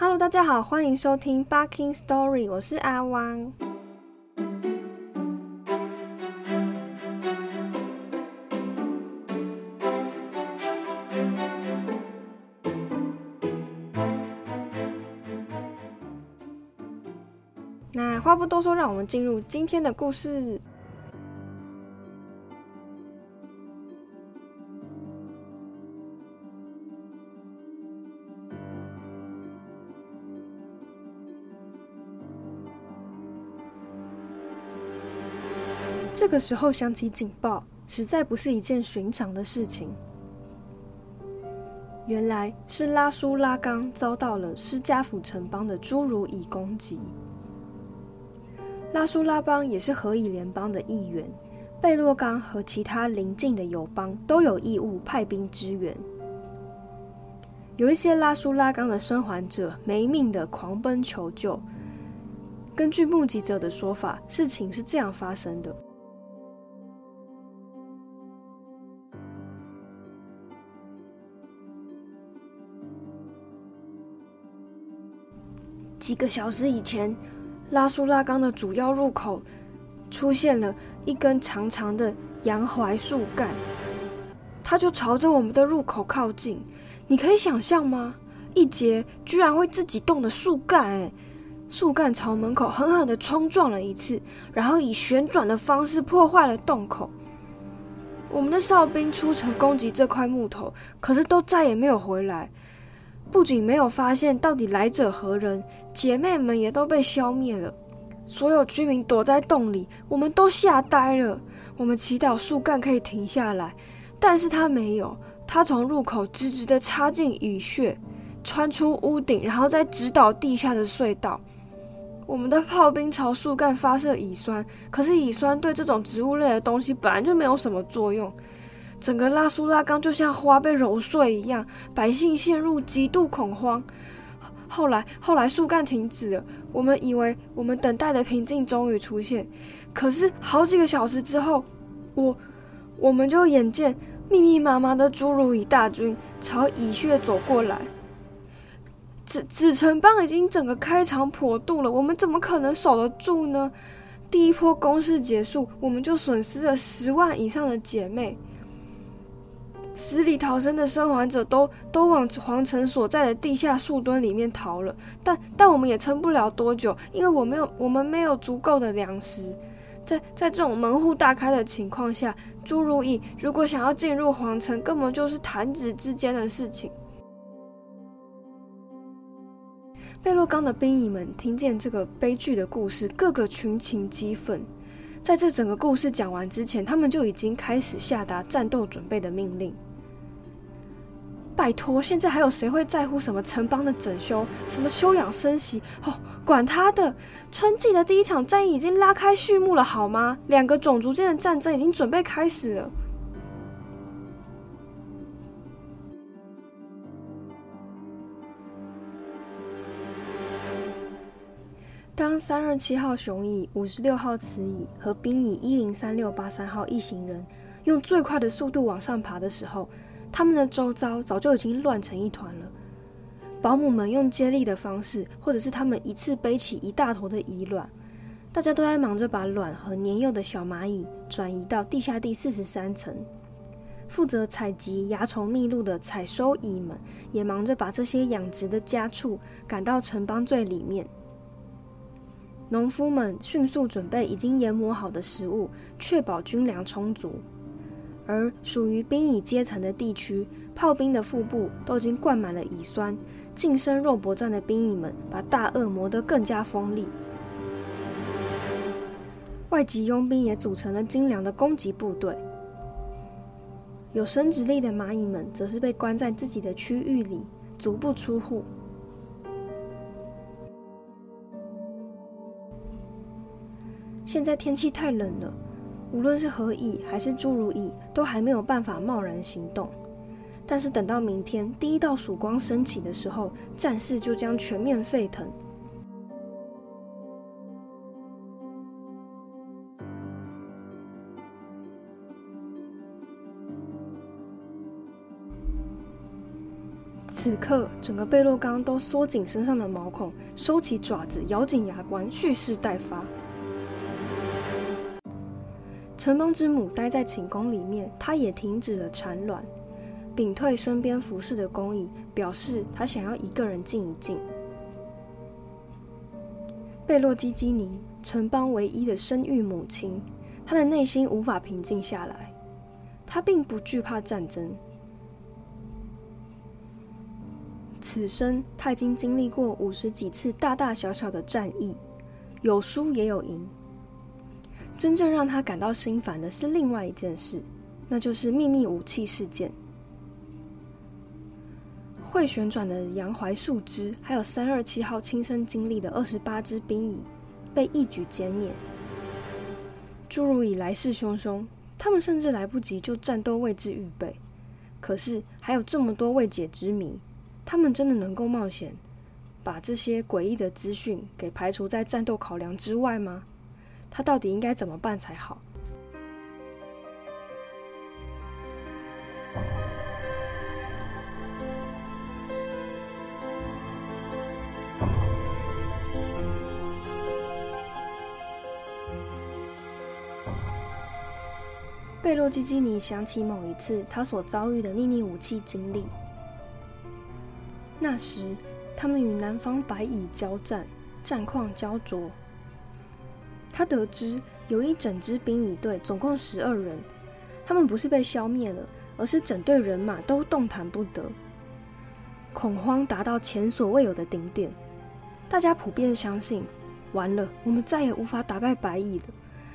Hello，大家好，欢迎收听 Barking Story，我是阿汪。那话不多说，让我们进入今天的故事。这个时候响起警报，实在不是一件寻常的事情。原来是拉苏拉冈遭到了施加府城邦的侏儒蚁攻击。拉苏拉邦也是何以联邦的一员，贝洛冈和其他邻近的友邦都有义务派兵支援。有一些拉苏拉冈的生还者没命的狂奔求救。根据目击者的说法，事情是这样发生的。几个小时以前，拉苏拉冈的主要入口出现了一根长长的洋槐树干，它就朝着我们的入口靠近。你可以想象吗？一节居然会自己动的树干，哎，树干朝门口狠狠的冲撞了一次，然后以旋转的方式破坏了洞口。我们的哨兵出城攻击这块木头，可是都再也没有回来。不仅没有发现到底来者何人，姐妹们也都被消灭了。所有居民躲在洞里，我们都吓呆了。我们祈祷树干可以停下来，但是它没有。它从入口直直的插进蚁穴，穿出屋顶，然后再直捣地下的隧道。我们的炮兵朝树干发射乙酸，可是乙酸对这种植物类的东西本来就没有什么作用。整个拉苏拉冈就像花被揉碎一样，百姓陷入极度恐慌。后来，后来树干停止了，我们以为我们等待的平静终于出现。可是好几个小时之后，我我们就眼见密密麻麻的侏儒蚁大军朝蚁穴走过来。紫紫城邦已经整个开肠破肚了，我们怎么可能守得住呢？第一波攻势结束，我们就损失了十万以上的姐妹。死里逃生的生还者都都往皇城所在的地下树墩里面逃了，但但我们也撑不了多久，因为我没有我们没有足够的粮食。在在这种门户大开的情况下，朱如意如果想要进入皇城，根本就是弹指之间的事情。贝洛冈的兵蚁们听见这个悲剧的故事，个个群情激愤。在这整个故事讲完之前，他们就已经开始下达战斗准备的命令。拜托，现在还有谁会在乎什么城邦的整修、什么休养生息？哦，管他的！春季的第一场战役已经拉开序幕了，好吗？两个种族间的战争已经准备开始了。当三二七号雄蚁、五十六号雌蚁和兵蚁一零三六八三号一行人用最快的速度往上爬的时候，他们的周遭早就已经乱成一团了。保姆们用接力的方式，或者是他们一次背起一大坨的蚁卵，大家都在忙着把卵和年幼的小蚂蚁转移到地下第四十三层。负责采集蚜虫蜜露的采收蚁们，也忙着把这些养殖的家畜赶到城邦最里面。农夫们迅速准备已经研磨好的食物，确保军粮充足。而属于兵蚁阶层的地区，炮兵的腹部都已经灌满了乙酸。近身肉搏战的兵蚁们把大颚磨得更加锋利。外籍佣兵也组成了精良的攻击部队。有生殖力的蚂蚁们则是被关在自己的区域里，足不出户。现在天气太冷了。无论是何蚁还是诸如意，都还没有办法贸然行动。但是等到明天第一道曙光升起的时候，战事就将全面沸腾。此刻，整个贝洛刚都缩紧身上的毛孔，收起爪子，咬紧牙关，蓄势待发。城邦之母待在寝宫里面，她也停止了产卵，屏退身边服侍的工蚁，表示她想要一个人静一静。贝洛基基尼，城邦唯一的生育母亲，她的内心无法平静下来。她并不惧怕战争。此生，他已经经历过五十几次大大小小的战役，有输也有赢。真正让他感到心烦的是另外一件事，那就是秘密武器事件。会旋转的杨槐树枝，还有三二七号亲身经历的二十八只兵蚁，被一举歼灭。诸如以来势汹汹，他们甚至来不及就战斗位置预备。可是还有这么多未解之谜。他们真的能够冒险，把这些诡异的资讯给排除在战斗考量之外吗？他到底应该怎么办才好？贝洛基基尼想起某一次他所遭遇的秘密武器经历。那时，他们与南方白蚁交战，战况焦灼。他得知有一整支兵蚁队，总共十二人，他们不是被消灭了，而是整队人马都动弹不得，恐慌达到前所未有的顶点。大家普遍相信，完了，我们再也无法打败白蚁了。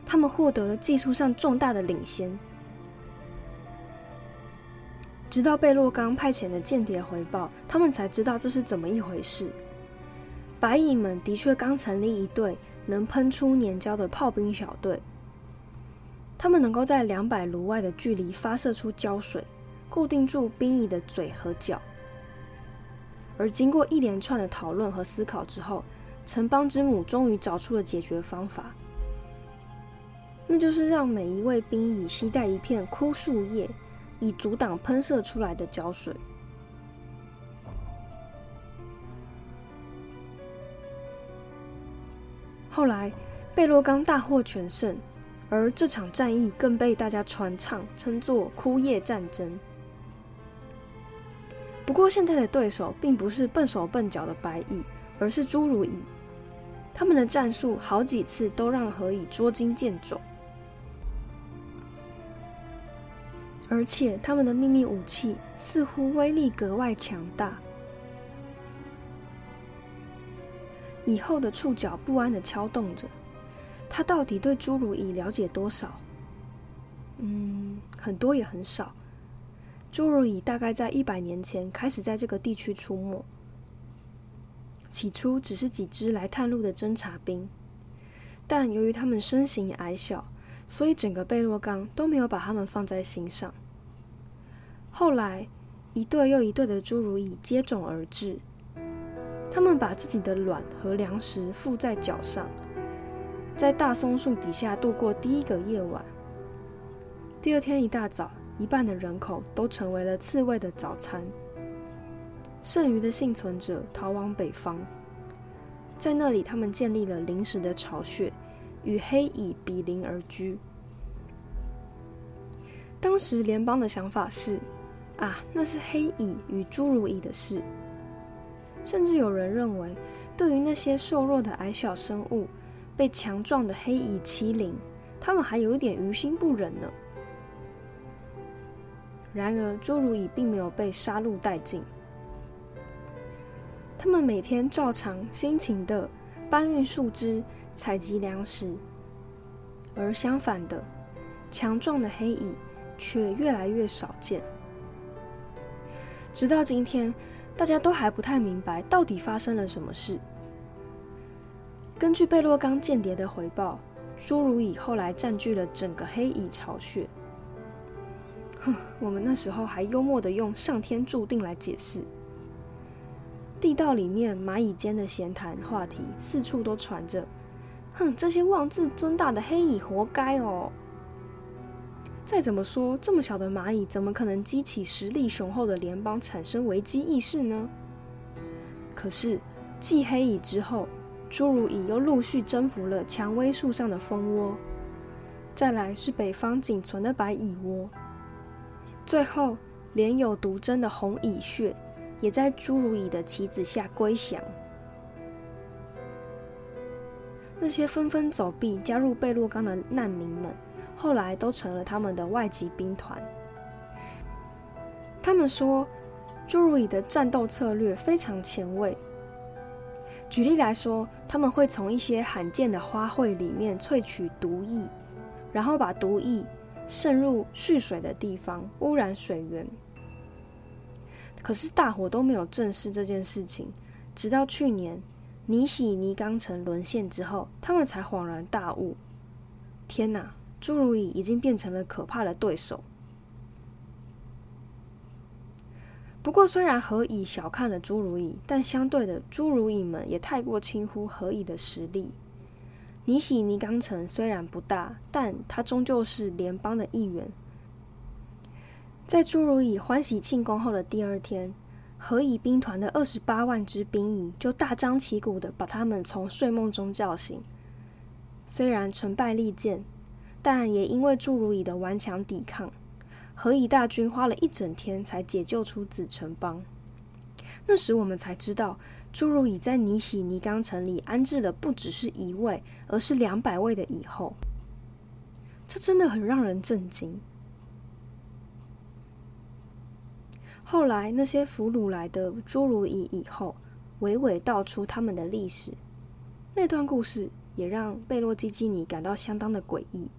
他们获得了技术上重大的领先。直到贝洛刚派遣的间谍回报，他们才知道这是怎么一回事。白蚁们的确刚成立一队能喷出粘胶的炮兵小队，他们能够在两百卢外的距离发射出胶水，固定住兵蚁的嘴和脚。而经过一连串的讨论和思考之后，城邦之母终于找出了解决方法，那就是让每一位兵蚁携带一片枯树叶。以阻挡喷射出来的胶水。后来，贝洛刚大获全胜，而这场战役更被大家传唱，称作“枯叶战争”。不过，现在的对手并不是笨手笨脚的白蚁，而是侏儒蚁。他们的战术好几次都让何蚁捉襟见肘。而且，他们的秘密武器似乎威力格外强大。以后的触角不安的敲动着，他到底对侏儒蚁了解多少？嗯，很多也很少。侏儒蚁大概在一百年前开始在这个地区出没，起初只是几只来探路的侦察兵，但由于他们身形矮小，所以整个贝洛冈都没有把他们放在心上。后来，一对又一对的侏儒蚁接踵而至，他们把自己的卵和粮食附在脚上，在大松树底下度过第一个夜晚。第二天一大早，一半的人口都成为了刺猬的早餐。剩余的幸存者逃往北方，在那里，他们建立了临时的巢穴，与黑蚁比邻而居。当时联邦的想法是。啊，那是黑蚁与侏儒蚁的事。甚至有人认为，对于那些瘦弱的矮小生物被强壮的黑蚁欺凌，他们还有一点于心不忍呢。然而，侏儒蚁并没有被杀戮殆尽，他们每天照常辛勤的搬运树枝、采集粮食。而相反的，强壮的黑蚁却越来越少见。直到今天，大家都还不太明白到底发生了什么事。根据贝洛冈间谍的回报，侏儒蚁后来占据了整个黑蚁巢穴。哼，我们那时候还幽默的用“上天注定”来解释。地道里面蚂蚁间的闲谈话题四处都传着：“哼，这些妄自尊大的黑蚁活该哦。”再怎么说，这么小的蚂蚁怎么可能激起实力雄厚的联邦产生危机意识呢？可是，继黑蚁之后，侏儒蚁又陆续征服了蔷薇树上的蜂窝，再来是北方仅存的白蚁窝，最后连有毒针的红蚁穴也在侏儒蚁的棋子下归降。那些纷纷走避加入贝洛冈的难民们。后来都成了他们的外籍兵团。他们说，侏儒蚁的战斗策略非常前卫。举例来说，他们会从一些罕见的花卉里面萃取毒液，然后把毒液渗入蓄水的地方，污染水源。可是大伙都没有正视这件事情，直到去年尼喜尼冈城沦陷之后，他们才恍然大悟：天哪！侏儒蚁已经变成了可怕的对手。不过，虽然何蚁小看了侏儒蚁，但相对的，侏儒蚁们也太过轻忽何蚁的实力。尼喜尼冈城虽然不大，但它终究是联邦的一员。在侏儒蚁欢喜庆功后的第二天，何蚁兵团的二十八万支兵蚁就大张旗鼓的把他们从睡梦中叫醒。虽然成败利剑。但也因为侏儒蚁的顽强抵抗，何以大军花了一整天才解救出子城邦。那时我们才知道，侏儒蚁在尼喜尼冈城里安置了不只是一位，而是两百位的蚁后。这真的很让人震惊。后来那些俘虏来的侏儒蚁蚁后，娓娓道出他们的历史。那段故事也让贝洛基基尼感到相当的诡异。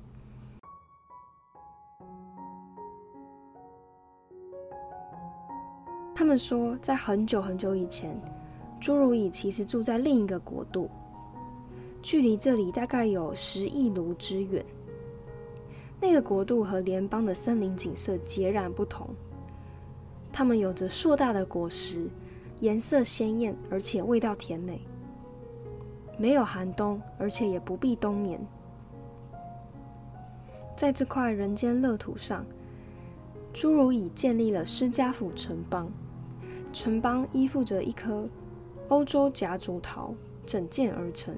他们说，在很久很久以前，侏儒蚁其实住在另一个国度，距离这里大概有十亿卢之远。那个国度和联邦的森林景色截然不同，它们有着硕大的果实，颜色鲜艳，而且味道甜美。没有寒冬，而且也不必冬眠。在这块人间乐土上，侏儒蚁建立了施加府城邦。城邦依附着一棵欧洲夹竹桃整建而成。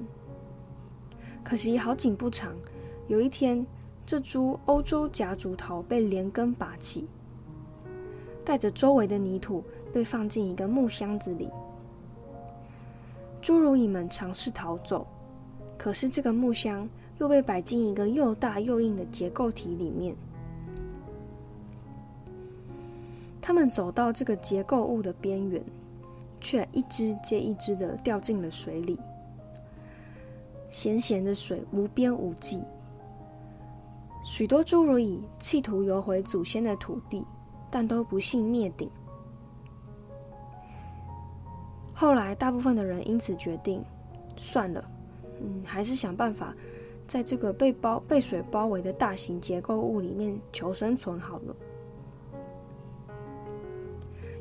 可惜好景不长，有一天，这株欧洲夹竹桃被连根拔起，带着周围的泥土被放进一个木箱子里。侏儒蚁们尝试逃走，可是这个木箱又被摆进一个又大又硬的结构体里面。他们走到这个结构物的边缘，却一只接一只的掉进了水里。咸咸的水无边无际，许多侏儒蚁企图游回祖先的土地，但都不幸灭顶。后来，大部分的人因此决定，算了，嗯，还是想办法在这个被包被水包围的大型结构物里面求生存好了。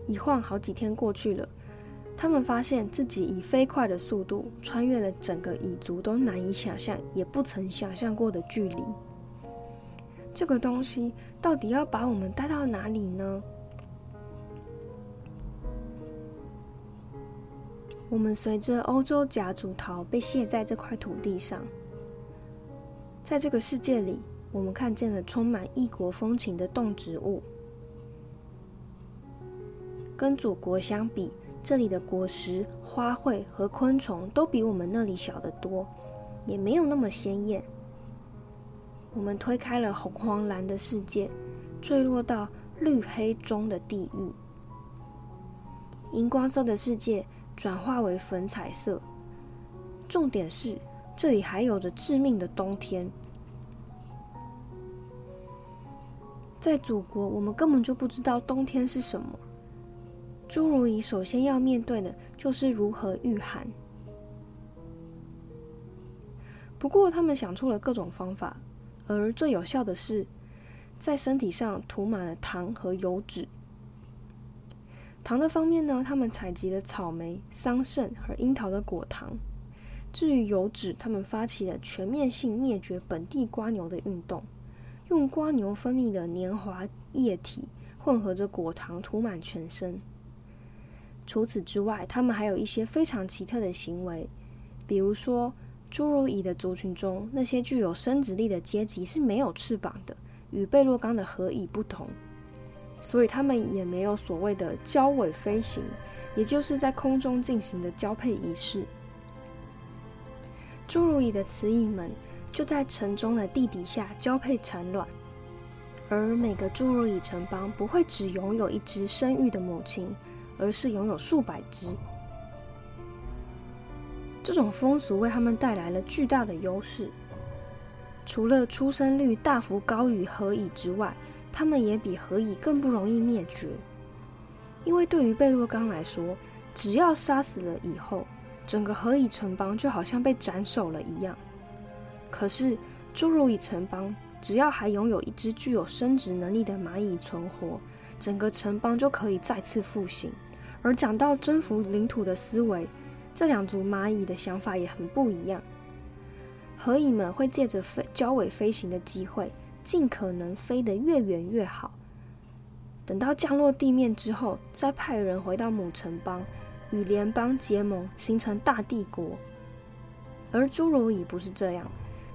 一晃好几天过去了，他们发现自己以飞快的速度穿越了整个蚁族都难以想象也不曾想象过的距离。这个东西到底要把我们带到哪里呢？我们随着欧洲夹竹桃被卸在这块土地上，在这个世界里，我们看见了充满异国风情的动植物。跟祖国相比，这里的果实、花卉和昆虫都比我们那里小得多，也没有那么鲜艳。我们推开了红黄蓝的世界，坠落到绿黑中的地狱。荧光色的世界转化为粉彩色。重点是，这里还有着致命的冬天。在祖国，我们根本就不知道冬天是什么。侏儒蚁首先要面对的就是如何御寒。不过，他们想出了各种方法，而最有效的是在身体上涂满了糖和油脂。糖的方面呢，他们采集了草莓、桑葚和樱桃的果糖；至于油脂，他们发起了全面性灭绝本地瓜牛的运动，用瓜牛分泌的黏滑液体混合着果糖涂满全身。除此之外，他们还有一些非常奇特的行为，比如说，侏儒蚁的族群中，那些具有生殖力的阶级是没有翅膀的，与贝洛冈的合蚁不同，所以他们也没有所谓的交尾飞行，也就是在空中进行的交配仪式。侏儒蚁的雌蚁们就在城中的地底下交配产卵，而每个侏儒蚁城邦不会只拥有一只生育的母亲，而是拥有数百只。这种风俗为他们带来了巨大的优势。除了出生率大幅高于河蚁之外，他们也比河蚁更不容易灭绝。因为对于贝洛刚来说，只要杀死了蚁后，整个河蚁城邦就好像被斩首了一样。可是侏儒蚁城邦只要还拥有一只具有生殖能力的蚂蚁存活，整个城邦就可以再次复兴。而讲到征服领土的思维，这两组蚂蚁的想法也很不一样。河蚁们会借着飞交尾飞行的机会，尽可能飞得越远越好。等到降落地面之后，再派人回到母城邦。与联邦结盟，形成大帝国。而侏儒蚁不是这样，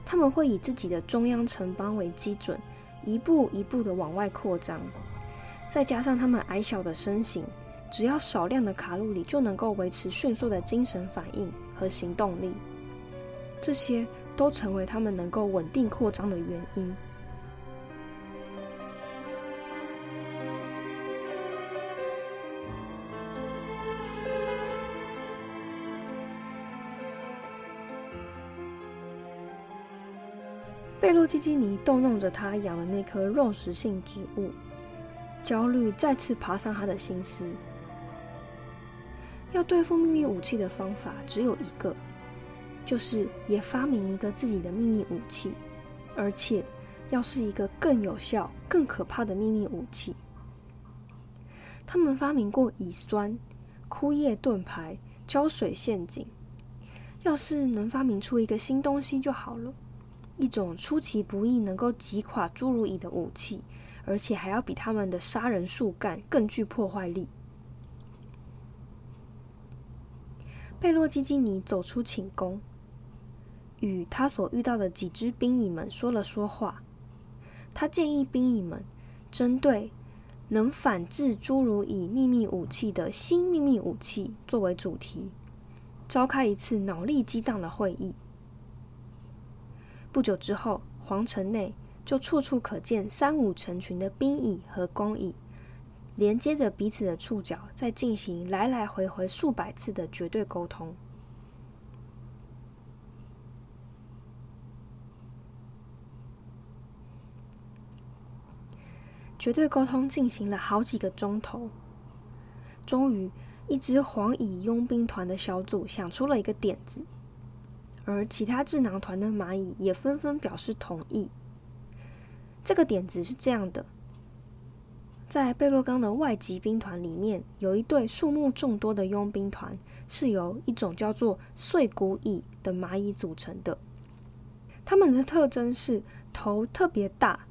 他们会以自己的中央城邦为基准，一步一步的往外扩张。再加上他们矮小的身形，只要少量的卡路里就能够维持迅速的精神反应和行动力，这些都成为他们能够稳定扩张的原因。贝洛基基尼逗弄着他养的那棵肉食性植物，焦虑再次爬上他的心思。要对付秘密武器的方法只有一个，就是也发明一个自己的秘密武器，而且要是一个更有效、更可怕的秘密武器。他们发明过乙酸、枯叶盾牌、胶水陷阱，要是能发明出一个新东西就好了。一种出其不意能够击垮侏儒蚁的武器，而且还要比他们的杀人树干更具破坏力。贝洛基基尼走出寝宫，与他所遇到的几只兵蚁们说了说话。他建议兵蚁们针对能反制侏儒蚁秘密武器的新秘密武器作为主题，召开一次脑力激荡的会议。不久之后，皇城内就处处可见三五成群的兵蚁和工蚁，连接着彼此的触角，在进行来来回回数百次的绝对沟通。绝对沟通进行了好几个钟头，终于，一支黄蚁佣兵团的小组想出了一个点子。而其他智囊团的蚂蚁也纷纷表示同意。这个点子是这样的：在贝洛冈的外籍兵团里面，有一队数目众多的佣兵团，是由一种叫做碎骨蚁的蚂蚁组成的。它们的特征是头特别大，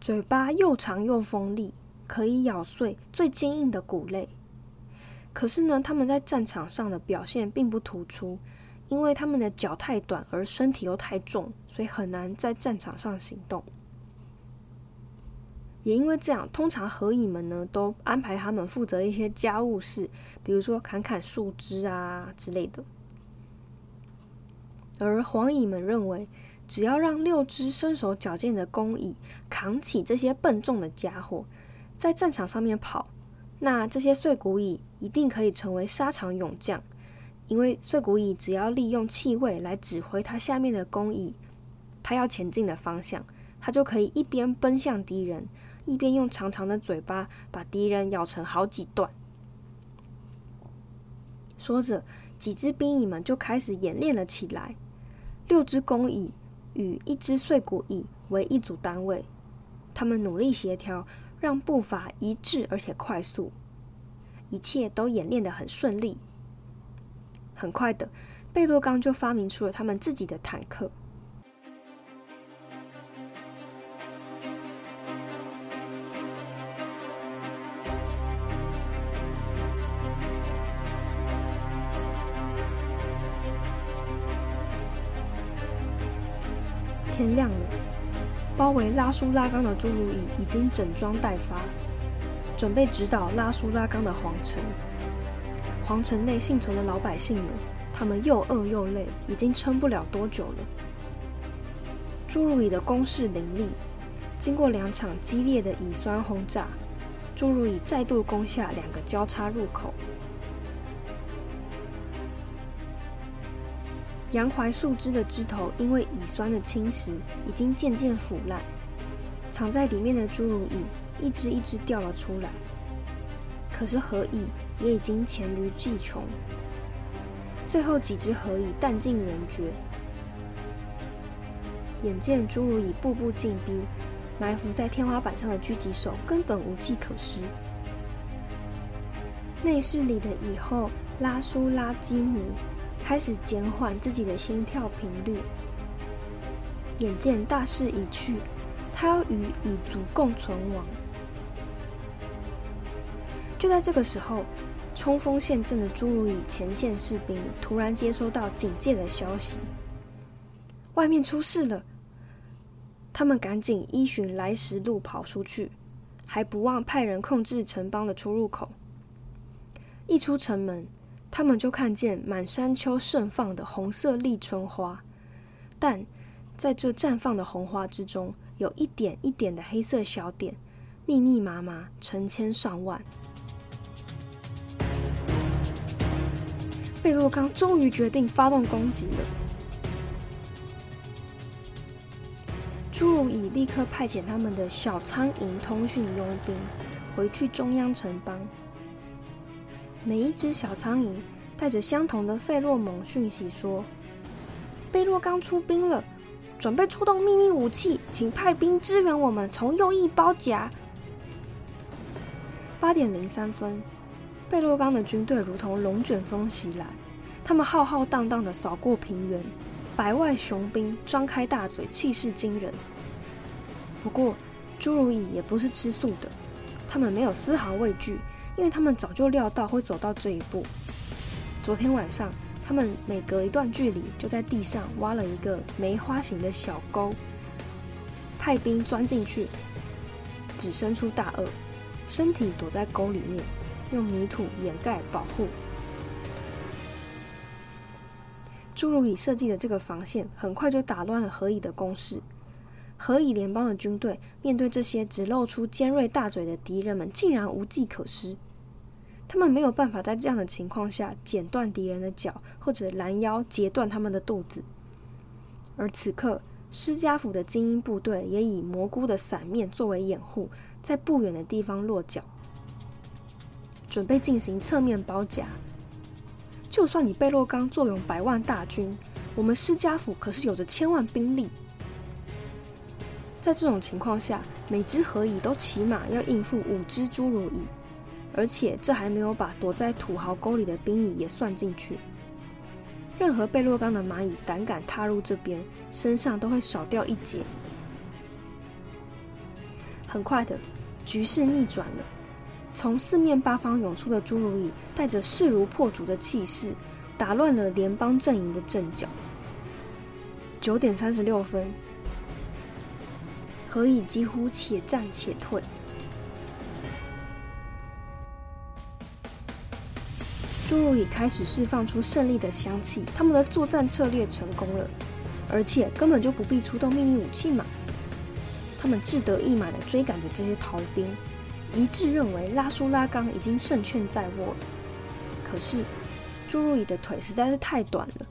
嘴巴又长又锋利，可以咬碎最坚硬的骨类。可是呢，他们在战场上的表现并不突出。因为他们的脚太短，而身体又太重，所以很难在战场上行动。也因为这样，通常合蚁们呢都安排他们负责一些家务事，比如说砍砍树枝啊之类的。而黄蚁们认为，只要让六只身手矫健的工蚁扛起这些笨重的家伙，在战场上面跑，那这些碎骨蚁一定可以成为沙场勇将。因为碎骨蚁只要利用气味来指挥它下面的工蚁，它要前进的方向，它就可以一边奔向敌人，一边用长长的嘴巴把敌人咬成好几段。说着，几只兵蚁们就开始演练了起来。六只工蚁与一只碎骨蚁为一组单位，他们努力协调，让步伐一致而且快速，一切都演练得很顺利。很快的，贝洛刚就发明出了他们自己的坦克。亮了，包围拉苏拉冈的侏儒蚁已经整装待发，准备直捣拉苏拉冈的皇城。皇城内幸存的老百姓们，他们又饿又累，已经撑不了多久了。侏儒蚁的攻势凌厉，经过两场激烈的乙酸轰炸，侏儒蚁再度攻下两个交叉入口。洋槐树枝的枝头因为乙酸的侵蚀，已经渐渐腐烂，藏在里面的侏儒蚁一只一只掉了出来。可是何蚁也已经黔驴技穷，最后几只何蚁弹尽人绝。眼见侏儒蚁步步进逼，埋伏在天花板上的狙击手根本无计可施。内室里的蚁后拉苏拉基尼。开始减缓自己的心跳频率。眼见大势已去，他要与蚁族共存亡。就在这个时候，冲锋陷阵的侏儒蚁前线士兵突然接收到警戒的消息，外面出事了。他们赶紧依循来时路跑出去，还不忘派人控制城邦的出入口。一出城门。他们就看见满山丘盛放的红色立春花，但在这绽放的红花之中，有一点一点的黑色小点，密密麻麻，成千上万。贝洛刚终于决定发动攻击了。侏儒蚁立刻派遣他们的小苍蝇通讯佣兵回去中央城邦。每一只小苍蝇带着相同的费洛蒙讯息说：“贝洛刚出兵了，准备出动秘密武器，请派兵支援我们，从右翼包夹。”八点零三分，贝洛刚的军队如同龙卷风袭来，他们浩浩荡荡的扫过平原，百万雄兵张开大嘴，气势惊人。不过，侏儒蚁也不是吃素的，他们没有丝毫畏惧。因为他们早就料到会走到这一步。昨天晚上，他们每隔一段距离就在地上挖了一个梅花形的小沟，派兵钻进去，只伸出大颚，身体躲在沟里面，用泥土掩盖保护。侏儒蚁设计的这个防线，很快就打乱了何以的攻势。何以联邦的军队面对这些只露出尖锐大嘴的敌人们，竟然无计可施。他们没有办法在这样的情况下剪断敌人的脚，或者拦腰截断他们的肚子。而此刻，施加府的精英部队也以蘑菇的伞面作为掩护，在不远的地方落脚，准备进行侧面包夹。就算你贝洛刚坐拥百万大军，我们施加府可是有着千万兵力。在这种情况下，每只河蚁都起码要应付五只侏儒蚁。而且这还没有把躲在土豪沟里的兵蚁也算进去。任何贝洛冈的蚂蚁胆敢踏入这边，身上都会少掉一截。很快的，局势逆转了。从四面八方涌出的侏儒蚁，带着势如破竹的气势，打乱了联邦阵营的阵脚。九点三十六分，何以几乎且战且退。侏儒蚁开始释放出胜利的香气，他们的作战策略成功了，而且根本就不必出动秘密武器嘛。他们志得意满的追赶着这些逃兵，一致认为拉苏拉冈已经胜券在握了。可是，侏儒蚁的腿实在是太短了，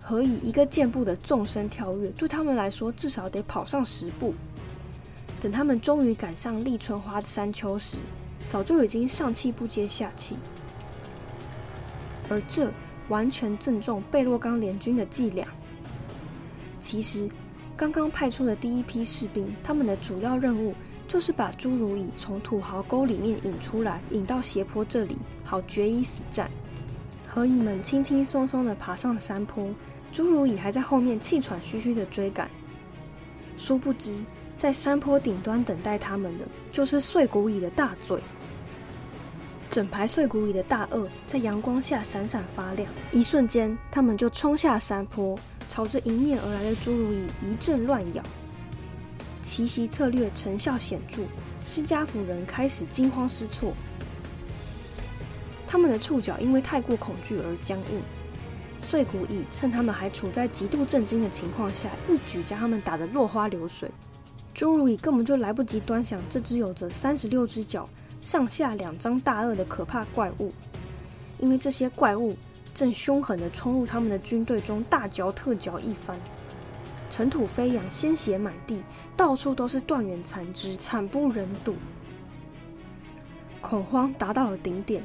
何以一个箭步的纵身跳跃，对他们来说至少得跑上十步。等他们终于赶上立春花的山丘时，早就已经上气不接下气。而这完全正中贝洛冈联军的伎俩。其实，刚刚派出的第一批士兵，他们的主要任务就是把侏儒蚁从土豪沟里面引出来，引到斜坡这里，好决一死战。何蚁们轻轻松松地爬上山坡，侏儒蚁还在后面气喘吁吁地追赶。殊不知，在山坡顶端等待他们的，就是碎骨蚁的大嘴。整排碎骨蚁的大颚在阳光下闪闪发亮，一瞬间，他们就冲下山坡，朝着迎面而来的侏儒蚁一阵乱咬。奇袭策略成效显著，施加府人开始惊慌失措。他们的触角因为太过恐惧而僵硬。碎骨蚁趁他们还处在极度震惊的情况下，一举将他们打得落花流水。侏儒蚁根本就来不及端详这只有着三十六只脚、上下两张大颚的可怕怪物，因为这些怪物正凶狠地冲入他们的军队中，大嚼特嚼一番。尘土飞扬，鲜血满地，到处都是断垣残肢，惨不忍睹。恐慌达到了顶点，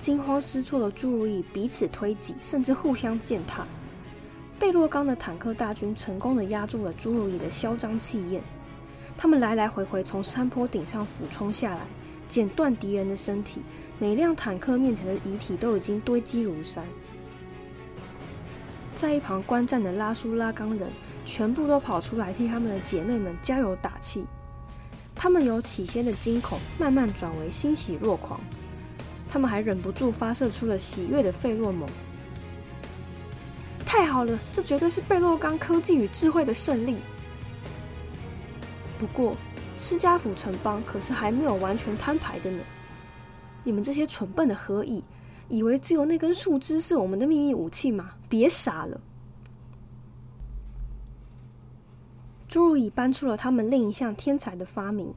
惊慌失措的侏儒蚁彼此推挤，甚至互相践踏。贝洛冈的坦克大军成功的压住了侏儒蚁的嚣张气焰，他们来来回回从山坡顶上俯冲下来，剪断敌人的身体。每辆坦克面前的遗体都已经堆积如山。在一旁观战的拉苏拉冈人。全部都跑出来替他们的姐妹们加油打气。他们由起先的惊恐慢慢转为欣喜若狂，他们还忍不住发射出了喜悦的费洛蒙。太好了，这绝对是贝洛冈科技与智慧的胜利。不过，施加府城邦可是还没有完全摊牌的呢。你们这些蠢笨的何以，以为只有那根树枝是我们的秘密武器吗？别傻了。侏儒蚁搬出了他们另一项天才的发明。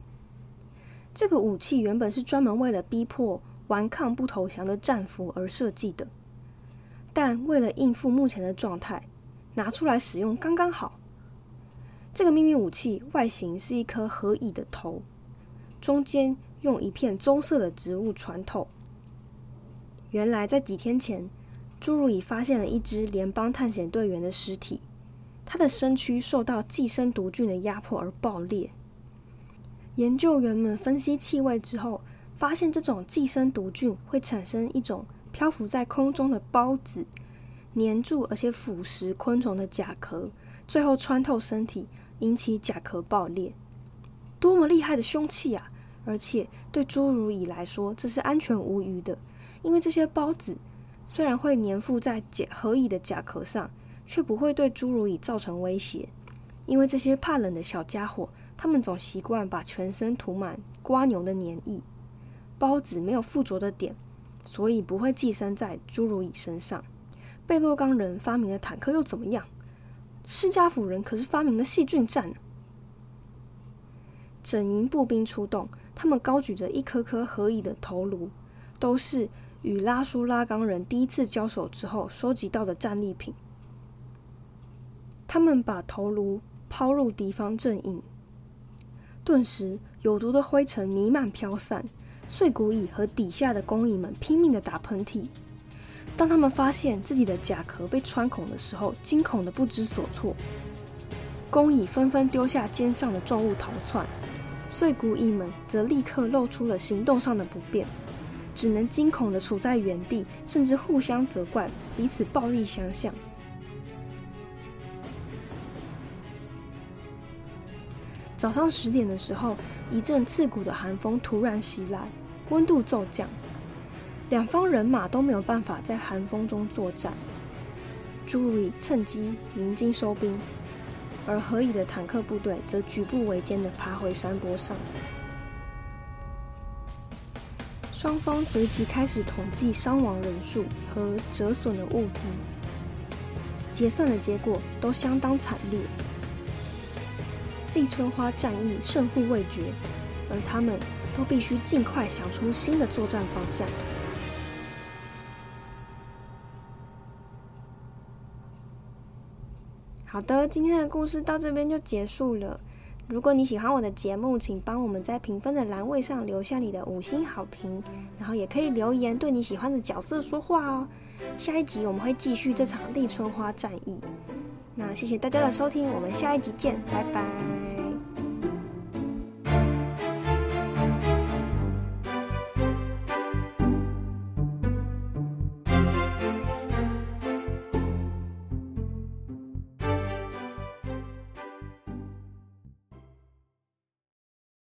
这个武器原本是专门为了逼迫顽抗不投降的战俘而设计的，但为了应付目前的状态，拿出来使用刚刚好。这个秘密武器外形是一颗合蚁的头，中间用一片棕色的植物穿透。原来在几天前，侏儒蚁发现了一只联邦探险队员的尸体。他的身躯受到寄生毒菌的压迫而爆裂。研究员们分析气味之后，发现这种寄生毒菌会产生一种漂浮在空中的孢子，粘住而且腐蚀昆虫的甲壳，最后穿透身体，引起甲壳爆裂。多么厉害的凶器啊！而且对侏儒蚁来说，这是安全无虞的，因为这些孢子虽然会粘附在甲合蚁的甲壳上。却不会对侏儒蚁造成威胁，因为这些怕冷的小家伙，他们总习惯把全身涂满瓜牛的粘液。孢子没有附着的点，所以不会寄生在侏儒蚁身上。贝洛冈人发明的坦克又怎么样？施加府人可是发明了细菌战。整营步兵出动，他们高举着一颗颗合蚁的头颅，都是与拉苏拉冈人第一次交手之后收集到的战利品。他们把头颅抛入敌方阵营，顿时有毒的灰尘弥漫飘散。碎骨蚁和底下的工蚁们拼命的打喷嚏。当他们发现自己的甲壳被穿孔的时候，惊恐的不知所措。工蚁纷纷丢下肩上的重物逃窜，碎骨蚁们则立刻露出了行动上的不便，只能惊恐的处在原地，甚至互相责怪，彼此暴力相向。早上十点的时候，一阵刺骨的寒风突然袭来，温度骤降，两方人马都没有办法在寒风中作战。侏儒蚁趁机鸣金收兵，而何以的坦克部队则举步维艰的爬回山坡上。双方随即开始统计伤亡人数和折损的物资，结算的结果都相当惨烈。立春花战役胜负未决，而他们都必须尽快想出新的作战方向。好的，今天的故事到这边就结束了。如果你喜欢我的节目，请帮我们在评分的栏位上留下你的五星好评，然后也可以留言对你喜欢的角色说话哦。下一集我们会继续这场立春花战役。那谢谢大家的收听，我们下一集见，拜拜。